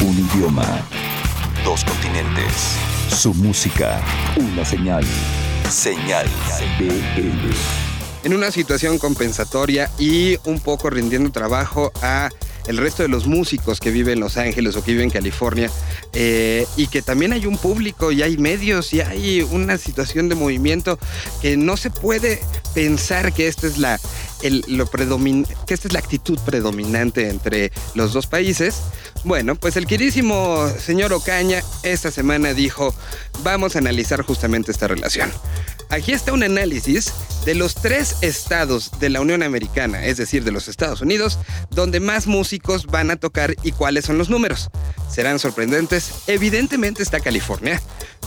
Un idioma. Dos continentes. Su música. Una señal. Señal BL. En una situación compensatoria y un poco rindiendo trabajo a el resto de los músicos que viven en Los Ángeles o que viven en California, eh, y que también hay un público y hay medios y hay una situación de movimiento que no se puede pensar que esta es la, lo que esta es la actitud predominante entre los dos países. Bueno, pues el queridísimo señor Ocaña esta semana dijo, vamos a analizar justamente esta relación. Aquí está un análisis de los tres estados de la Unión Americana, es decir, de los Estados Unidos, donde más músicos van a tocar y cuáles son los números. Serán sorprendentes. Evidentemente está California.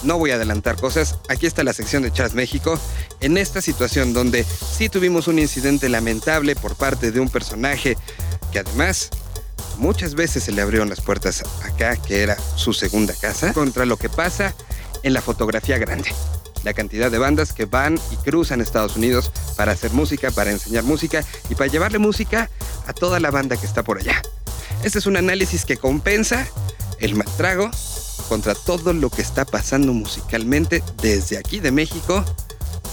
No voy a adelantar cosas. Aquí está la sección de Chas México. En esta situación donde sí tuvimos un incidente lamentable por parte de un personaje que además muchas veces se le abrieron las puertas acá, que era su segunda casa, contra lo que pasa en la fotografía grande la cantidad de bandas que van y cruzan Estados Unidos para hacer música, para enseñar música y para llevarle música a toda la banda que está por allá. Este es un análisis que compensa el maltrago contra todo lo que está pasando musicalmente desde aquí de México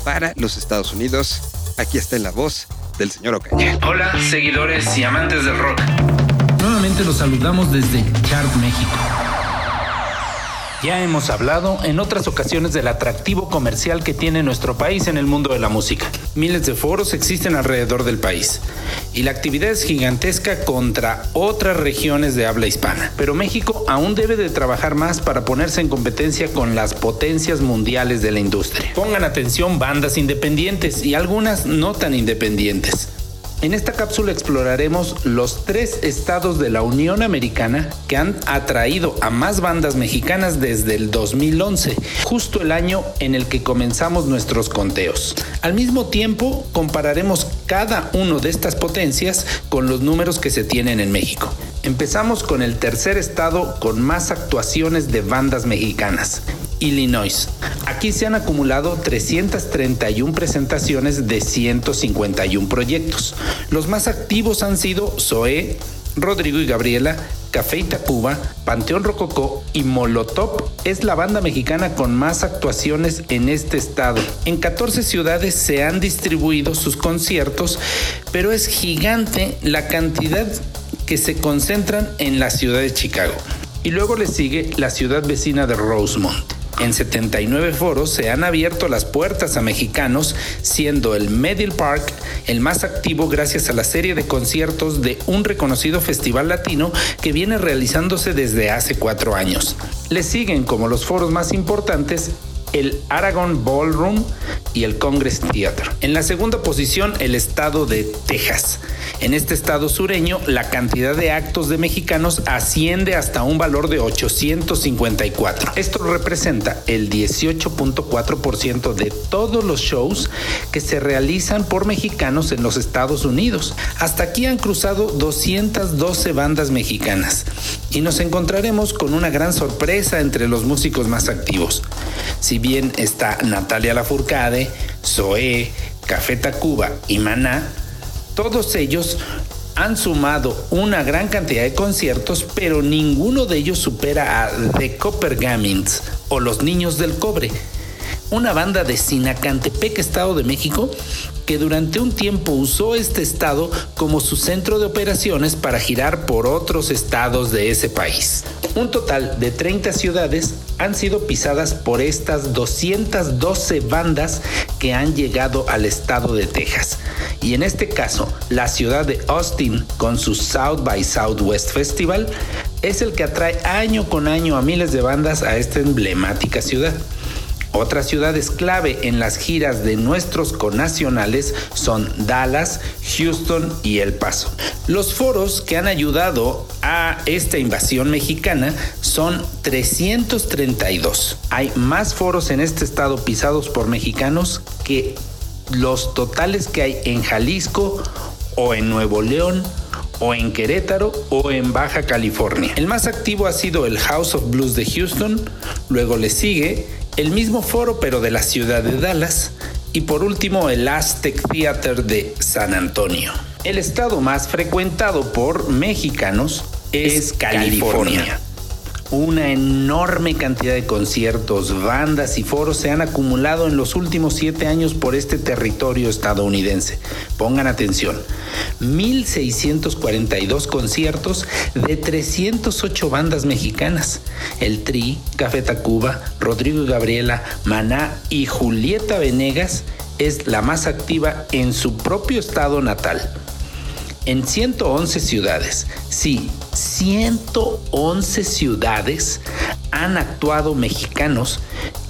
para los Estados Unidos. Aquí está en la voz del señor Ocaña. Hola, seguidores y amantes del rock. Nuevamente los saludamos desde Chart México ya hemos hablado en otras ocasiones del atractivo comercial que tiene nuestro país en el mundo de la música. Miles de foros existen alrededor del país y la actividad es gigantesca contra otras regiones de habla hispana. Pero México aún debe de trabajar más para ponerse en competencia con las potencias mundiales de la industria. Pongan atención bandas independientes y algunas no tan independientes. En esta cápsula exploraremos los tres estados de la Unión Americana que han atraído a más bandas mexicanas desde el 2011, justo el año en el que comenzamos nuestros conteos. Al mismo tiempo, compararemos cada uno de estas potencias con los números que se tienen en México. Empezamos con el tercer estado con más actuaciones de bandas mexicanas, Illinois. Aquí se han acumulado 331 presentaciones de 151 proyectos. Los más activos han sido Zoé, Rodrigo y Gabriela, Café Tacuba, Panteón Rococó y Molotov es la banda mexicana con más actuaciones en este estado. En 14 ciudades se han distribuido sus conciertos, pero es gigante la cantidad que se concentran en la ciudad de Chicago. Y luego le sigue la ciudad vecina de Rosemont. En 79 foros se han abierto las puertas a mexicanos, siendo el Medill Park el más activo gracias a la serie de conciertos de un reconocido festival latino que viene realizándose desde hace cuatro años. Le siguen como los foros más importantes el Aragon Ballroom y el Congress Theater. En la segunda posición, el estado de Texas. En este estado sureño, la cantidad de actos de mexicanos asciende hasta un valor de 854. Esto representa el 18.4% de todos los shows que se realizan por mexicanos en los Estados Unidos. Hasta aquí han cruzado 212 bandas mexicanas y nos encontraremos con una gran sorpresa entre los músicos más activos. Si bien está Natalia Lafourcade, Zoé, Café Tacuba y Maná, todos ellos han sumado una gran cantidad de conciertos, pero ninguno de ellos supera a The Copper Gamins o Los Niños del Cobre, una banda de Sinacantepec, Estado de México, que durante un tiempo usó este estado como su centro de operaciones para girar por otros estados de ese país. Un total de 30 ciudades han sido pisadas por estas 212 bandas que han llegado al estado de Texas. Y en este caso, la ciudad de Austin, con su South by Southwest Festival, es el que atrae año con año a miles de bandas a esta emblemática ciudad. Otras ciudades clave en las giras de nuestros conacionales son Dallas, Houston y El Paso. Los foros que han ayudado a esta invasión mexicana son 332. Hay más foros en este estado pisados por mexicanos que los totales que hay en Jalisco o en Nuevo León o en Querétaro o en Baja California. El más activo ha sido el House of Blues de Houston, luego le sigue el mismo foro pero de la ciudad de Dallas y por último el Aztec Theater de San Antonio. El estado más frecuentado por mexicanos es, California. Una enorme cantidad de conciertos, bandas y foros se han acumulado en los últimos siete años por este territorio estadounidense. Pongan atención, 1.642 conciertos de 308 bandas mexicanas. El Tri, Café Tacuba, Rodrigo y Gabriela, Maná y Julieta Venegas es la más activa en su propio estado natal en 111 ciudades. Sí, 111 ciudades han actuado mexicanos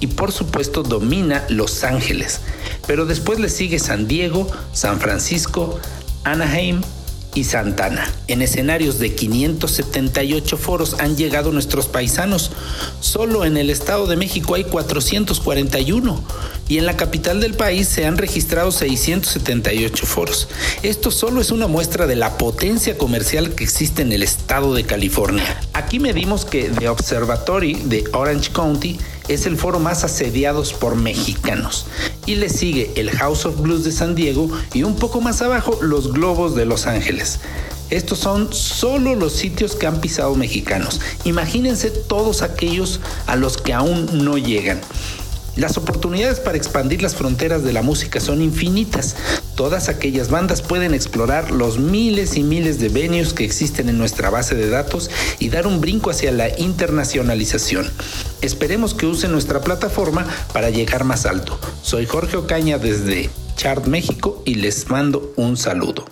y por supuesto domina Los Ángeles. Pero después le sigue San Diego, San Francisco, Anaheim, y Santana. En escenarios de 578 foros han llegado nuestros paisanos. Solo en el Estado de México hay 441 y en la capital del país se han registrado 678 foros. Esto solo es una muestra de la potencia comercial que existe en el estado de California. Aquí medimos que The Observatory de Orange County es el foro más asediado por mexicanos. Y le sigue el House of Blues de San Diego y un poco más abajo los Globos de Los Ángeles. Estos son solo los sitios que han pisado mexicanos. Imagínense todos aquellos a los que aún no llegan. Las oportunidades para expandir las fronteras de la música son infinitas. Todas aquellas bandas pueden explorar los miles y miles de venues que existen en nuestra base de datos y dar un brinco hacia la internacionalización. Esperemos que usen nuestra plataforma para llegar más alto. Soy Jorge Ocaña desde Chart México y les mando un saludo.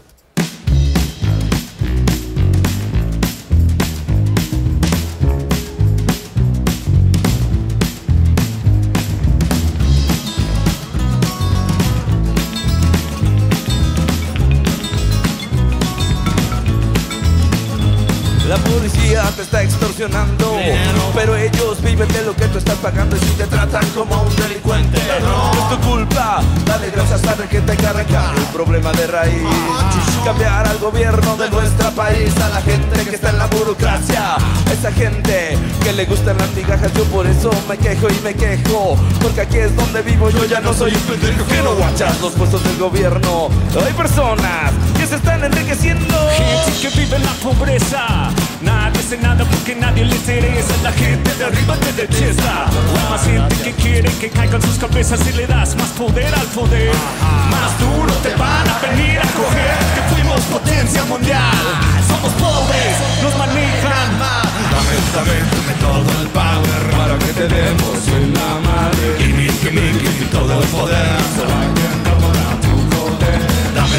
Pero ellos viven de lo que tú estás pagando y si te tratan como un delincuente. No es tu culpa, dale gracias a que te carga el problema de raíz Cambiar al gobierno de nuestro país A la gente que está en la burocracia. Esa gente que le gustan las migajas Yo por eso me quejo y me quejo. Porque aquí es donde vivo, yo ya no soy un pendejo Que no guachas los puestos del gobierno. Hay personas que se están enriqueciendo. Gente que vive en la pobreza Hace nada porque nadie le interesa. La gente de arriba te detesta. Más gente que quiere que caigan sus cabezas Si le das más poder al poder. Más duro te van a venir a coger Que fuimos potencia mundial. Somos pobres, nos manejan dame, dame todo el power Para que te demos en la madre. Gimme, gimme, gimme todo el poder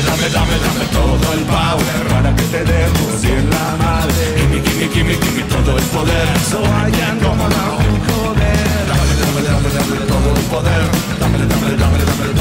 Dame, dame, dame, todo el power Para que te demos en la madre. Gimme, gimme, gimme, gimme todo el poder. So I can come around joder Dame, dame, dame, dame todo el poder. Dame, dame, dame, dame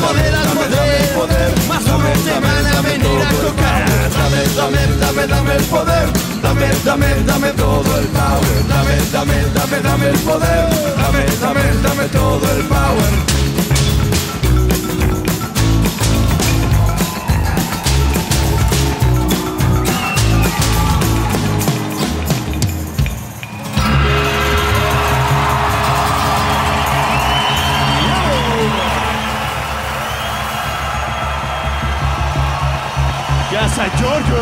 les das más poder poder, más te van a venir a tocar. Dame, dame, dame, dame el poder. Dame, dame, dame todo el power. Dame, dame, dame, dame el poder. Dame, dame, dame todo el power. A Giorgio.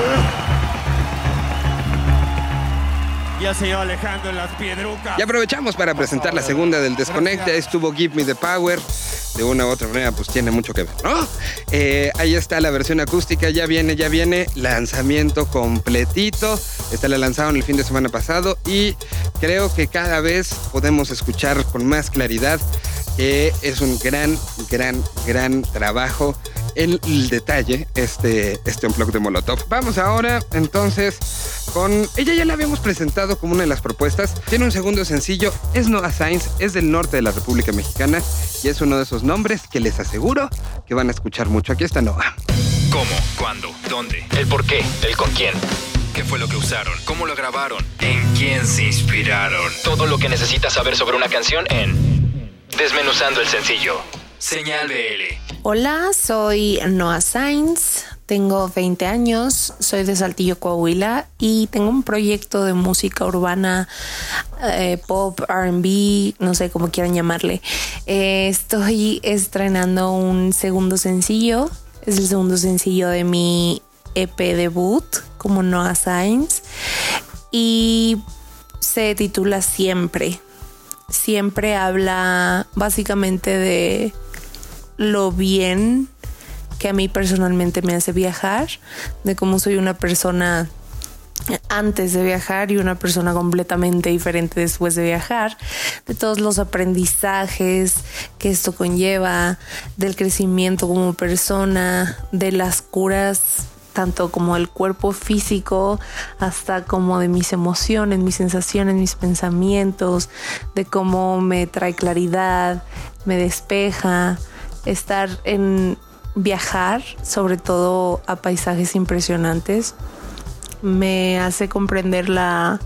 Y al señor Alejandro en las piedrucas. Y aprovechamos para presentar la segunda del Desconecte. Ahí estuvo Give Me the Power. De una u otra manera, pues tiene mucho que ver, ¿no? Eh, ahí está la versión acústica. Ya viene, ya viene. Lanzamiento completito. Esta la lanzaron el fin de semana pasado. Y creo que cada vez podemos escuchar con más claridad que es un gran, gran, gran trabajo en el detalle este, este de Molotov. Vamos ahora entonces con... Ella ya la habíamos presentado como una de las propuestas. Tiene un segundo sencillo, es Noah Sainz, es del norte de la República Mexicana y es uno de esos nombres que les aseguro que van a escuchar mucho. Aquí está Noah. ¿Cómo? ¿Cuándo? ¿Dónde? ¿El por qué? ¿El con quién? ¿Qué fue lo que usaron? ¿Cómo lo grabaron? ¿En quién se inspiraron? Todo lo que necesitas saber sobre una canción en Desmenuzando el sencillo. Señal BL. Hola, soy Noah Sainz, tengo 20 años, soy de Saltillo, Coahuila y tengo un proyecto de música urbana, eh, pop, RB, no sé cómo quieran llamarle. Eh, estoy estrenando un segundo sencillo, es el segundo sencillo de mi EP debut como Noah Sainz y se titula Siempre. Siempre habla básicamente de lo bien que a mí personalmente me hace viajar, de cómo soy una persona antes de viajar y una persona completamente diferente después de viajar, de todos los aprendizajes que esto conlleva, del crecimiento como persona, de las curas tanto como del cuerpo físico hasta como de mis emociones, mis sensaciones, mis pensamientos, de cómo me trae claridad, me despeja, estar en viajar, sobre todo a paisajes impresionantes, me hace comprender la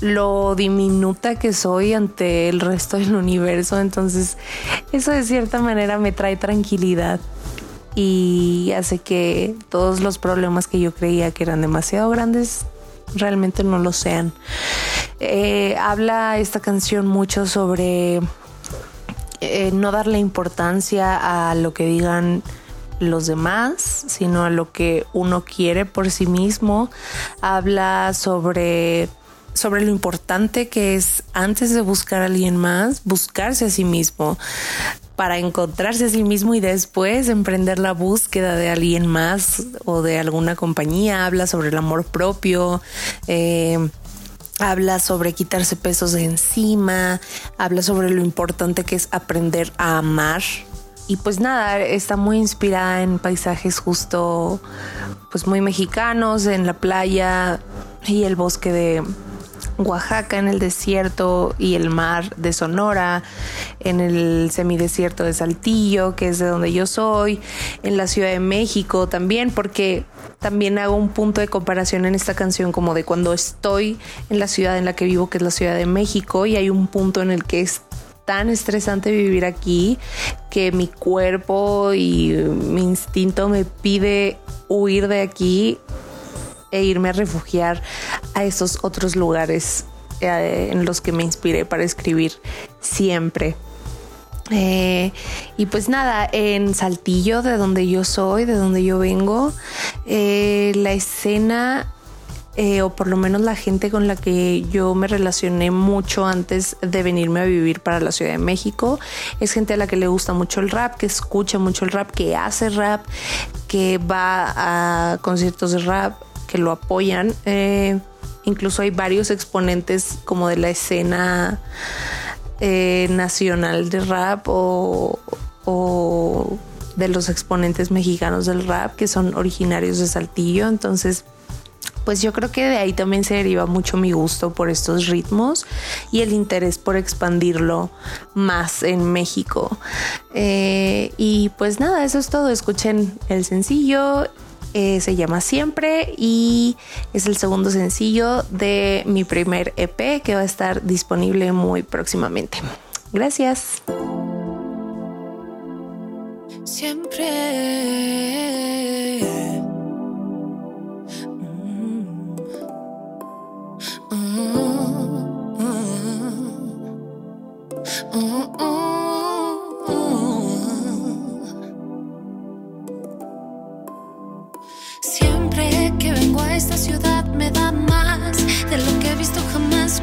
lo diminuta que soy ante el resto del universo, entonces eso de cierta manera me trae tranquilidad y hace que todos los problemas que yo creía que eran demasiado grandes realmente no lo sean. Eh, habla esta canción mucho sobre eh, no darle importancia a lo que digan los demás, sino a lo que uno quiere por sí mismo. Habla sobre sobre lo importante que es antes de buscar a alguien más, buscarse a sí mismo para encontrarse a sí mismo y después emprender la búsqueda de alguien más o de alguna compañía. Habla sobre el amor propio. Eh, habla sobre quitarse pesos de encima, habla sobre lo importante que es aprender a amar. Y pues nada, está muy inspirada en paisajes justo pues muy mexicanos, en la playa y el bosque de Oaxaca, en el desierto y el mar de Sonora, en el semidesierto de Saltillo, que es de donde yo soy, en la Ciudad de México también, porque también hago un punto de comparación en esta canción como de cuando estoy en la ciudad en la que vivo, que es la Ciudad de México, y hay un punto en el que es tan estresante vivir aquí que mi cuerpo y mi instinto me pide huir de aquí e irme a refugiar a esos otros lugares eh, en los que me inspiré para escribir siempre. Eh, y pues nada, en Saltillo, de donde yo soy, de donde yo vengo, eh, la escena, o por lo menos la gente con la que yo me relacioné mucho antes de venirme a vivir para la Ciudad de México, es gente a la que le gusta mucho el rap, que escucha mucho el rap, que hace rap, que va a conciertos de rap, que lo apoyan. Eh, incluso hay varios exponentes como de la escena eh, nacional de rap o, de los exponentes mexicanos del rap que son originarios de Saltillo. Entonces, pues yo creo que de ahí también se deriva mucho mi gusto por estos ritmos y el interés por expandirlo más en México. Eh, y pues nada, eso es todo. Escuchen el sencillo eh, se llama Siempre y es el segundo sencillo de mi primer EP que va a estar disponible muy próximamente. Gracias. Siempre. cama, esta ciudad me da más de lo que he visto jamás.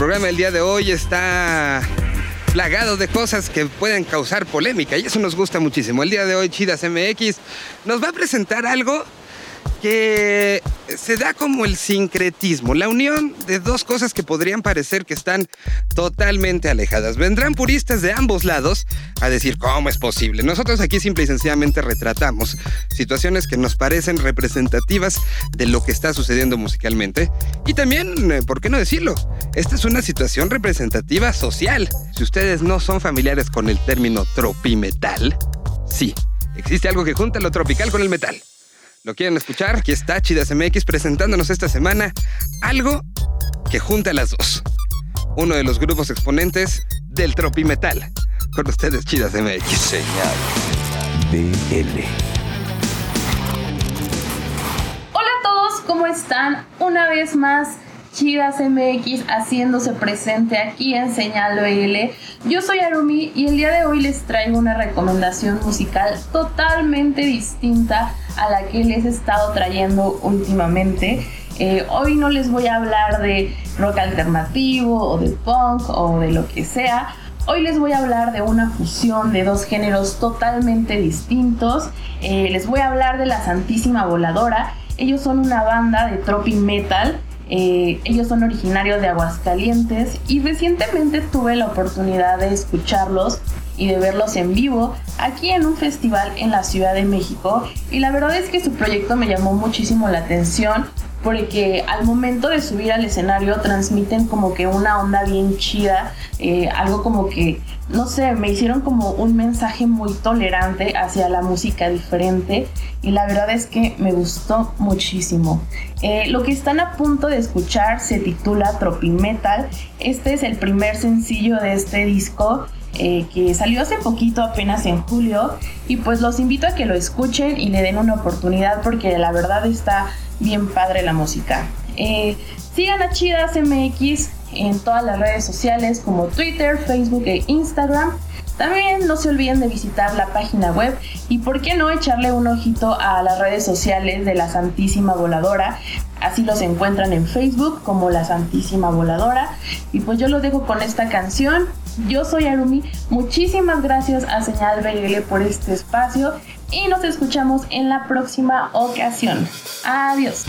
Programa del día de hoy está plagado de cosas que pueden causar polémica y eso nos gusta muchísimo. El día de hoy Chidas MX nos va a presentar algo que se da como el sincretismo, la unión de dos cosas que podrían parecer que están totalmente alejadas. Vendrán puristas de ambos lados a decir cómo es posible. Nosotros aquí simple y sencillamente retratamos situaciones que nos parecen representativas de lo que está sucediendo musicalmente. Y también, eh, ¿por qué no decirlo? Esta es una situación representativa social. Si ustedes no son familiares con el término tropimetal, sí, existe algo que junta lo tropical con el metal. ¿Lo quieren escuchar? Aquí está Chidas MX presentándonos esta semana algo que junta las dos. Uno de los grupos exponentes del tropimetal. Con ustedes, Chidas MX. Señal BL. Hola a todos, ¿cómo están? Una vez más, Chivas MX haciéndose presente aquí en Señal OL. Yo soy Arumi y el día de hoy les traigo una recomendación musical totalmente distinta a la que les he estado trayendo últimamente. Eh, hoy no les voy a hablar de rock alternativo o de punk o de lo que sea. Hoy les voy a hablar de una fusión de dos géneros totalmente distintos. Eh, les voy a hablar de la Santísima Voladora. Ellos son una banda de tropi metal. Eh, ellos son originarios de Aguascalientes y recientemente tuve la oportunidad de escucharlos y de verlos en vivo aquí en un festival en la Ciudad de México. Y la verdad es que su proyecto me llamó muchísimo la atención porque al momento de subir al escenario transmiten como que una onda bien chida, eh, algo como que, no sé, me hicieron como un mensaje muy tolerante hacia la música diferente y la verdad es que me gustó muchísimo. Eh, lo que están a punto de escuchar se titula Tropimetal, este es el primer sencillo de este disco. eh, que salió hace poquito, apenas en julio, y pues los invito a que lo escuchen y le den una oportunidad porque la verdad está bien padre la música. Eh, sigan a Chidas MX en todas las redes sociales como Twitter, Facebook e Instagram. También no se olviden de visitar la página web y por qué no echarle un ojito a las redes sociales de la Santísima Voladora. Así los encuentran en Facebook como la Santísima Voladora. Y pues yo los dejo con esta canción. Yo soy Arumi. Muchísimas gracias a Señal BL por este espacio y nos escuchamos en la próxima ocasión. Adiós.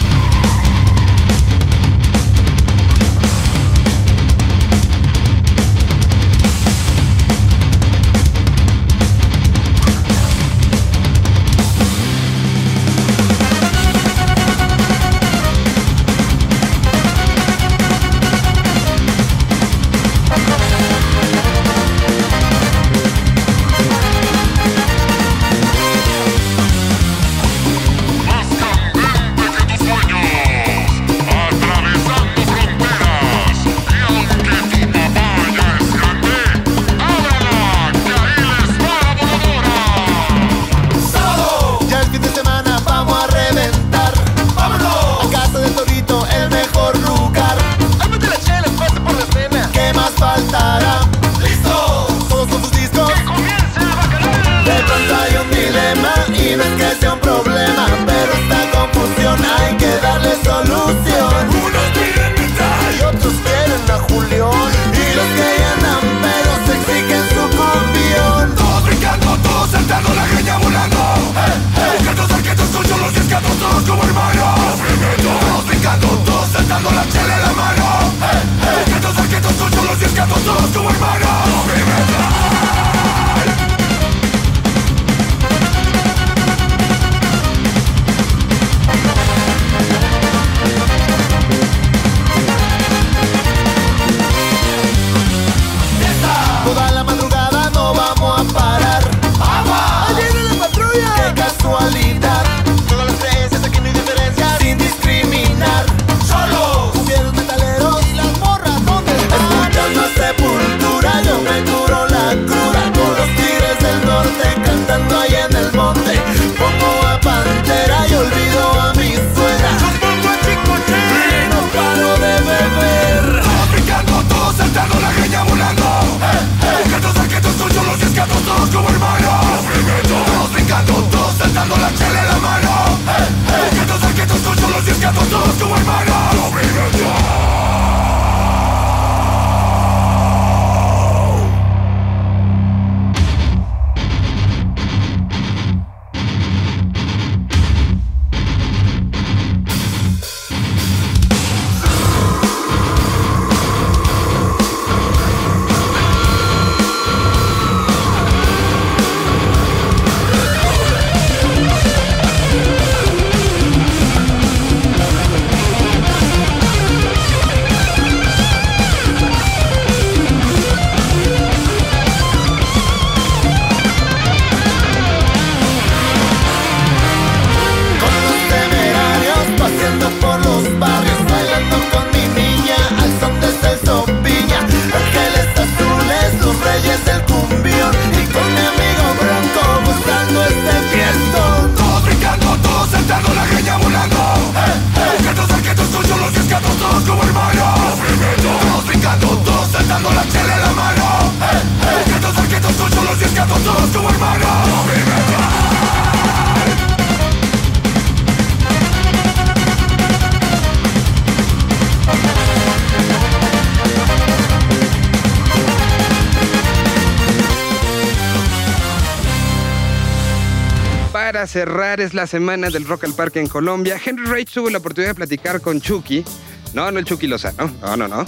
Para cerrar es la semana del Rock al Parque en Colombia. Henry Rage tuvo la oportunidad de platicar con Chucky. No, no el Chucky Lozano, no, no, no.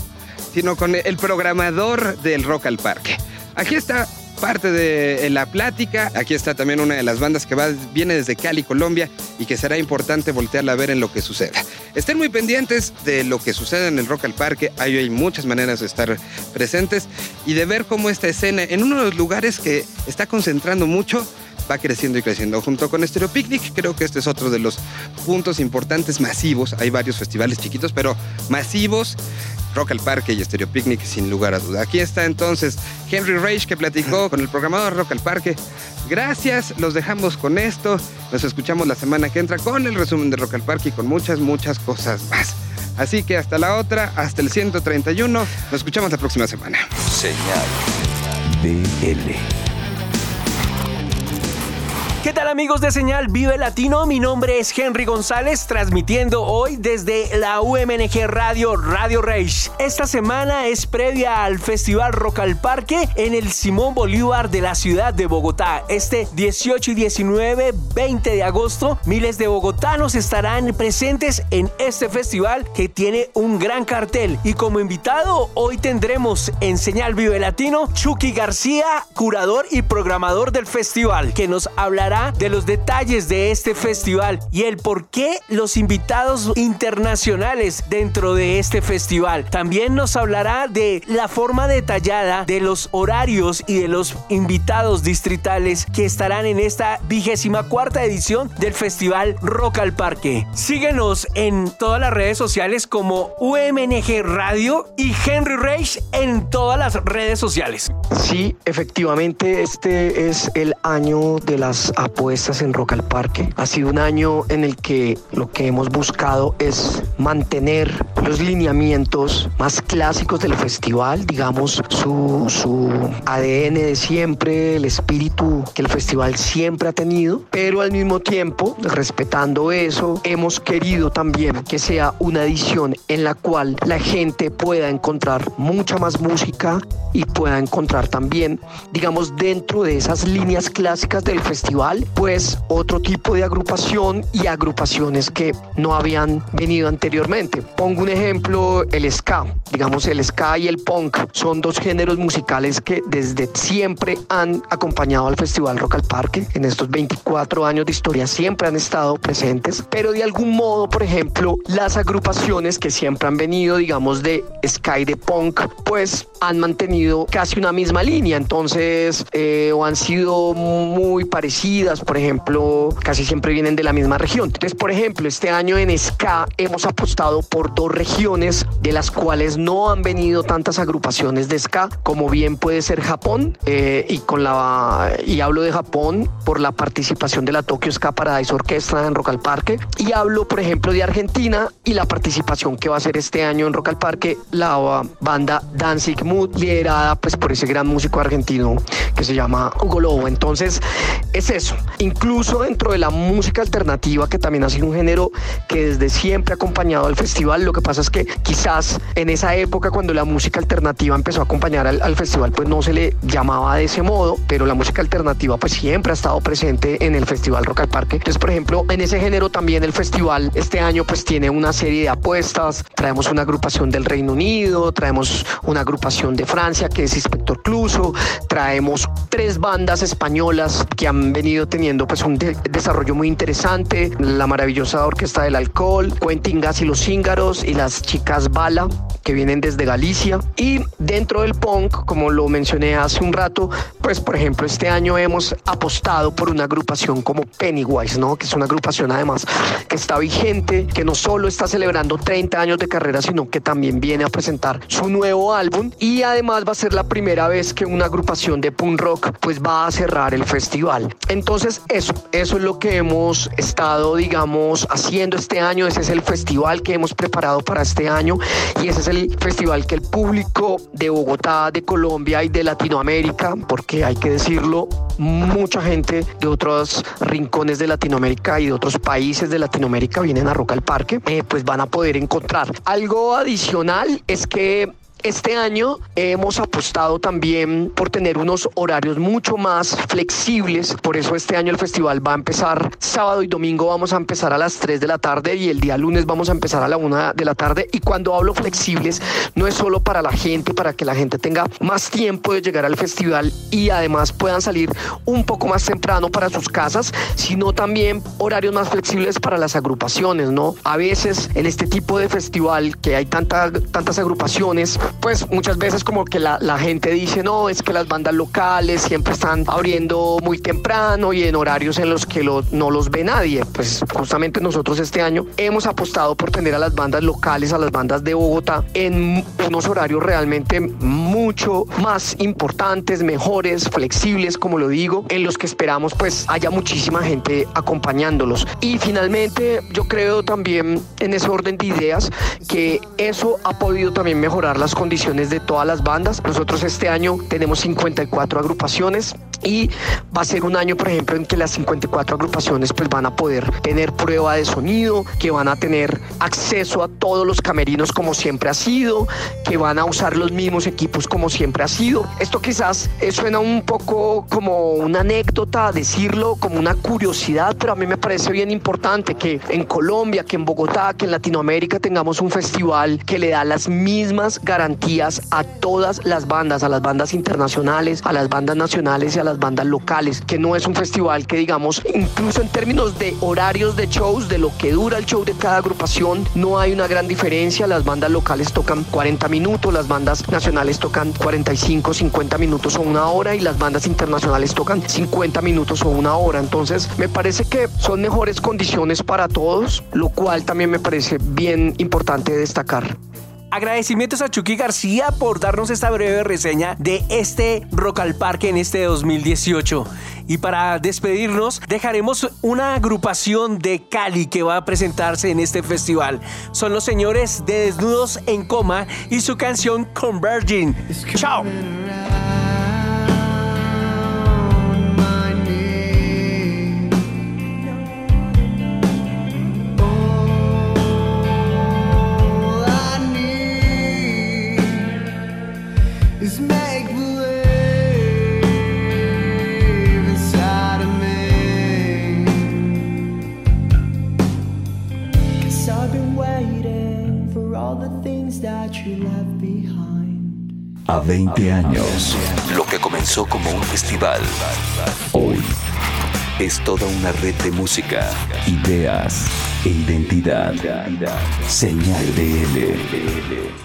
Sino con el programador del Rock al Parque. Aquí está parte de la plática. Aquí está también una de las bandas que viene desde Cali, Colombia, y que será importante voltearla a ver en lo que suceda. Estén muy pendientes de lo que sucede en el Rock al Parque. Hay muchas maneras de estar presentes y de ver cómo esta escena, en uno de los lugares que está concentrando mucho, va creciendo y creciendo. Junto con Stereo Picnic, creo que este es otro de los puntos importantes masivos. Hay varios festivales chiquitos, pero masivos. Rock al Parque y Stereo Picnic, sin lugar a duda. Aquí está entonces Henry Rage que platicó con el programador Rock al Parque. Gracias, los dejamos con esto. Nos escuchamos la semana que entra con el resumen de Rock al Parque y con muchas, muchas cosas más. Así que hasta la otra, hasta el 131. Nos escuchamos la próxima semana. Señal BL. ¿Qué tal amigos de Señal Vive Latino? Mi nombre es Henry González, transmitiendo hoy desde la UMNG Radio Radio Rage. Esta semana es previa al Festival Rock al Parque en el Simón Bolívar de la ciudad de Bogotá. Este 18 y 19, 20 de agosto, miles de bogotanos estarán presentes en este festival que tiene un gran cartel. Y como invitado, hoy tendremos en Señal Vive Latino Chucky García, curador y programador del festival, que nos hablará de los detalles de este festival y el por qué los invitados internacionales dentro de este festival. También nos hablará de la forma detallada de los horarios y de los invitados distritales que estarán en esta vigésima cuarta edición del festival Rock al Parque. Síguenos en todas las redes sociales como UMNG Radio y Henry Rage en todas las redes sociales. Sí, efectivamente, este es el año de las apuestas en Rock al Parque. Ha sido un año en el que lo que hemos buscado es mantener los lineamientos más clásicos del festival, digamos, su, su ADN de siempre, el espíritu que el festival siempre ha tenido, pero al mismo tiempo, respetando eso, hemos querido también que sea una edición en la cual la gente pueda encontrar mucha más música y pueda encontrar también, digamos, dentro de esas líneas clásicas del festival, pues otro tipo de agrupación y agrupaciones que no habían venido anteriormente. Pongo un ejemplo, el ska. Digamos, el ska y el punk son dos géneros musicales que desde siempre han acompañado al Festival Rock al Parque. En estos 24 años de historia siempre han estado presentes, pero de algún modo, por ejemplo, las agrupaciones que siempre han venido, digamos, de ska y de punk, pues han mantenido casi una misma línea. Entonces, eh, o han sido muy por ejemplo, casi siempre vienen de la misma región. Entonces, por ejemplo, este año en SKA hemos apostado por dos regiones de las cuales no han venido tantas agrupaciones de ska, como bien puede ser Japón, eh, y con la y hablo de Japón por la participación de la Tokyo Ska Paradise Orquestra en Rock al Parque, y hablo, por ejemplo, de Argentina y la participación que va a ser este año en Rock al Parque la banda Danzig Mood, liderada pues por ese gran músico argentino que se llama Hugo Lobo. Entonces, es eso Incluso dentro de la música alternativa, que también ha sido un género que desde siempre ha acompañado al festival, lo que pasa es que quizás en esa época cuando la música alternativa empezó a acompañar al, festival, pues no se le llamaba de ese modo, pero la música alternativa pues siempre ha estado presente en el festival Rock al Parque. Entonces, por ejemplo, en ese género también el festival este año pues tiene una serie de apuestas, traemos una agrupación del Reino Unido, traemos una agrupación de Francia que es Inspector Cluso, traemos tres bandas españolas que han venido teniendo pues un desarrollo muy interesante, la maravillosa Orquesta del Alcohol, Quentin Gas y los Cíngaros y las chicas Bala que vienen desde Galicia y dentro del punk, como lo mencioné hace un rato, pues por ejemplo este año hemos apostado por una agrupación como Pennywise, ¿no? Que es una agrupación además que está vigente, que no solo está celebrando 30 años de carrera, sino que también viene a presentar su nuevo álbum y además va a ser la primera vez que una agrupación de punk rock pues va a cerrar el festival. Entonces eso, eso es lo que hemos estado, digamos, haciendo este año. Ese es el festival que hemos preparado para este año y ese es el festival que el público de Bogotá, de Colombia y de Latinoamérica, porque hay que decirlo, mucha gente de otros rincones de Latinoamérica y de otros países de Latinoamérica vienen a Roca al Parque, eh, pues van a poder encontrar. Algo adicional es que este año hemos apostado también por tener unos horarios mucho más flexibles, por eso este año el festival va a empezar sábado y domingo. Vamos a empezar a las 3 de la tarde y el día lunes vamos a empezar a la 1 de la tarde. Y cuando hablo flexibles no es solo para la gente, para que la gente tenga más tiempo de llegar al festival y además puedan salir un poco más temprano para sus casas, sino también horarios más flexibles para las agrupaciones, ¿no? A veces en este tipo de festival que hay tanta, tantas agrupaciones, pues muchas veces como que la, gente dice, no, es que las bandas locales siempre están abriendo muy temprano y en horarios en los que no los ve nadie. Pues justamente nosotros este año hemos apostado por tener a las bandas locales, a las bandas de Bogotá, en unos horarios realmente mucho más importantes, mejores, flexibles, como lo digo, en los que esperamos pues haya muchísima gente acompañándolos. Y finalmente yo creo también en ese orden de ideas que eso ha podido también mejorar las cosas condiciones de todas las bandas. Nosotros este año tenemos 54 agrupaciones y va a ser un año, por ejemplo, en que las 54 agrupaciones pues van a poder tener prueba de sonido, que van a tener acceso a todos los camerinos como siempre ha sido, que van a usar los mismos equipos como siempre ha sido. Esto quizás eh, suena un poco como una anécdota decirlo, como una curiosidad, pero a mí me parece bien importante que en Colombia, que en Bogotá, que en Latinoamérica tengamos un festival que le da las mismas garantías a todas las bandas, a las bandas internacionales, a las bandas nacionales y a las bandas locales, que no es un festival que digamos, incluso en términos de horarios de shows, de lo que dura el show de cada agrupación, no hay una gran diferencia. Las bandas locales tocan 40 minutos, las bandas nacionales tocan 45, 50 minutos o una hora y las bandas internacionales tocan 50 minutos o una hora. Entonces, me parece que son mejores condiciones para todos, lo cual también me parece bien importante destacar. Agradecimientos a Chucky García por darnos esta breve reseña de este Rock al Parque en este 2018. Y para despedirnos, dejaremos una agrupación de Cali que va a presentarse en este festival. Son los señores de Desnudos en Coma y su canción Converging. ¡Chao! A 20 años, lo que comenzó como un festival, hoy es toda una red de música, ideas e identidad. Señal de L.